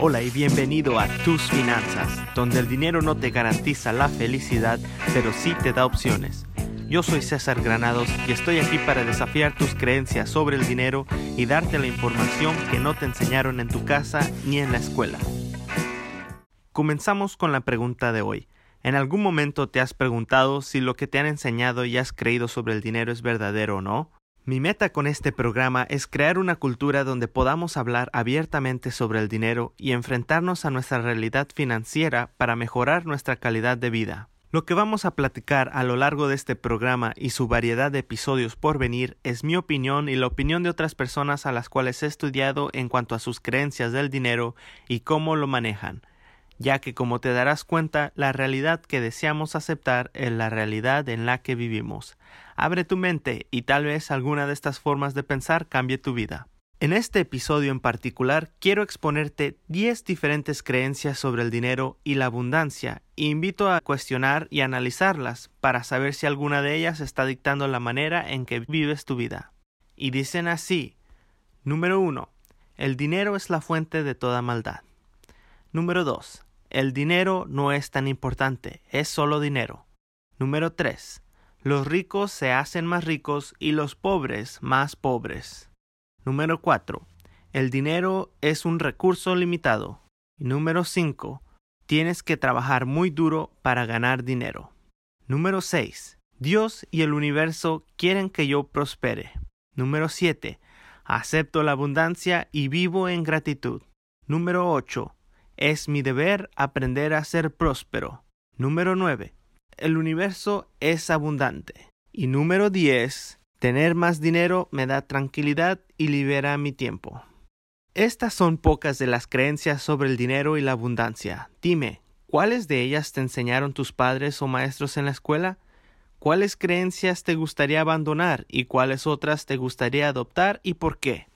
Hola y bienvenido a Tus Finanzas, donde el dinero no te garantiza la felicidad, pero sí te da opciones. Yo soy César Granados y estoy aquí para desafiar tus creencias sobre el dinero y darte la información que no te enseñaron en tu casa ni en la escuela. Comenzamos con la pregunta de hoy. ¿En algún momento te has preguntado si lo que te han enseñado y has creído sobre el dinero es verdadero o no? Mi meta con este programa es crear una cultura donde podamos hablar abiertamente sobre el dinero y enfrentarnos a nuestra realidad financiera para mejorar nuestra calidad de vida. Lo que vamos a platicar a lo largo de este programa y su variedad de episodios por venir es mi opinión y la opinión de otras personas a las cuales he estudiado en cuanto a sus creencias del dinero y cómo lo manejan, ya que como te darás cuenta, la realidad que deseamos aceptar es la realidad en la que vivimos. Abre tu mente y tal vez alguna de estas formas de pensar cambie tu vida. En este episodio en particular quiero exponerte 10 diferentes creencias sobre el dinero y la abundancia e invito a cuestionar y analizarlas para saber si alguna de ellas está dictando la manera en que vives tu vida. Y dicen así. Número 1. El dinero es la fuente de toda maldad. Número 2. El dinero no es tan importante, es solo dinero. Número 3. Los ricos se hacen más ricos y los pobres más pobres. Número 4. El dinero es un recurso limitado. Número 5. Tienes que trabajar muy duro para ganar dinero. Número 6. Dios y el universo quieren que yo prospere. Número 7. Acepto la abundancia y vivo en gratitud. Número 8. Es mi deber aprender a ser próspero. Número 9 el universo es abundante. Y número 10, tener más dinero me da tranquilidad y libera mi tiempo. Estas son pocas de las creencias sobre el dinero y la abundancia. Dime, ¿cuáles de ellas te enseñaron tus padres o maestros en la escuela? ¿Cuáles creencias te gustaría abandonar y cuáles otras te gustaría adoptar y por qué?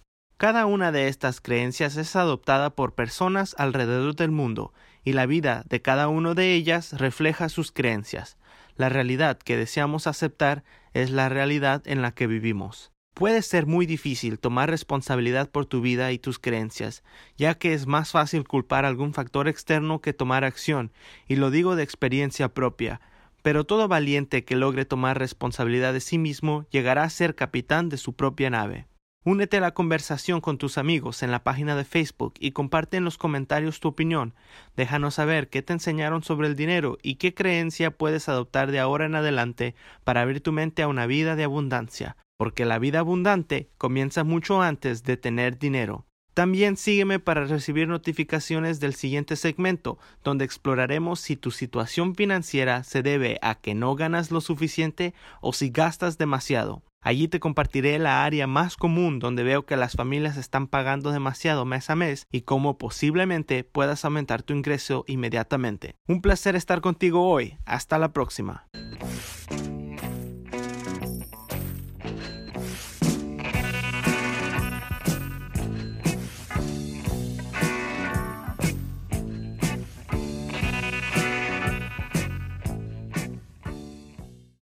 Cada una de estas creencias es adoptada por personas alrededor del mundo y la vida de cada uno de ellas refleja sus creencias. La realidad que deseamos aceptar es la realidad en la que vivimos. Puede ser muy difícil tomar responsabilidad por tu vida y tus creencias, ya que es más fácil culpar algún factor externo que tomar acción, y lo digo de experiencia propia, pero todo valiente que logre tomar responsabilidad de sí mismo llegará a ser capitán de su propia nave. Únete a la conversación con tus amigos en la página de Facebook y comparte en los comentarios tu opinión. Déjanos saber qué te enseñaron sobre el dinero y qué creencia puedes adoptar de ahora en adelante para abrir tu mente a una vida de abundancia, porque la vida abundante comienza mucho antes de tener dinero. También sígueme para recibir notificaciones del siguiente segmento, donde exploraremos si tu situación financiera se debe a que no ganas lo suficiente o si gastas demasiado. Allí te compartiré la área más común donde veo que las familias están pagando demasiado mes a mes y cómo posiblemente puedas aumentar tu ingreso inmediatamente. Un placer estar contigo hoy. Hasta la próxima.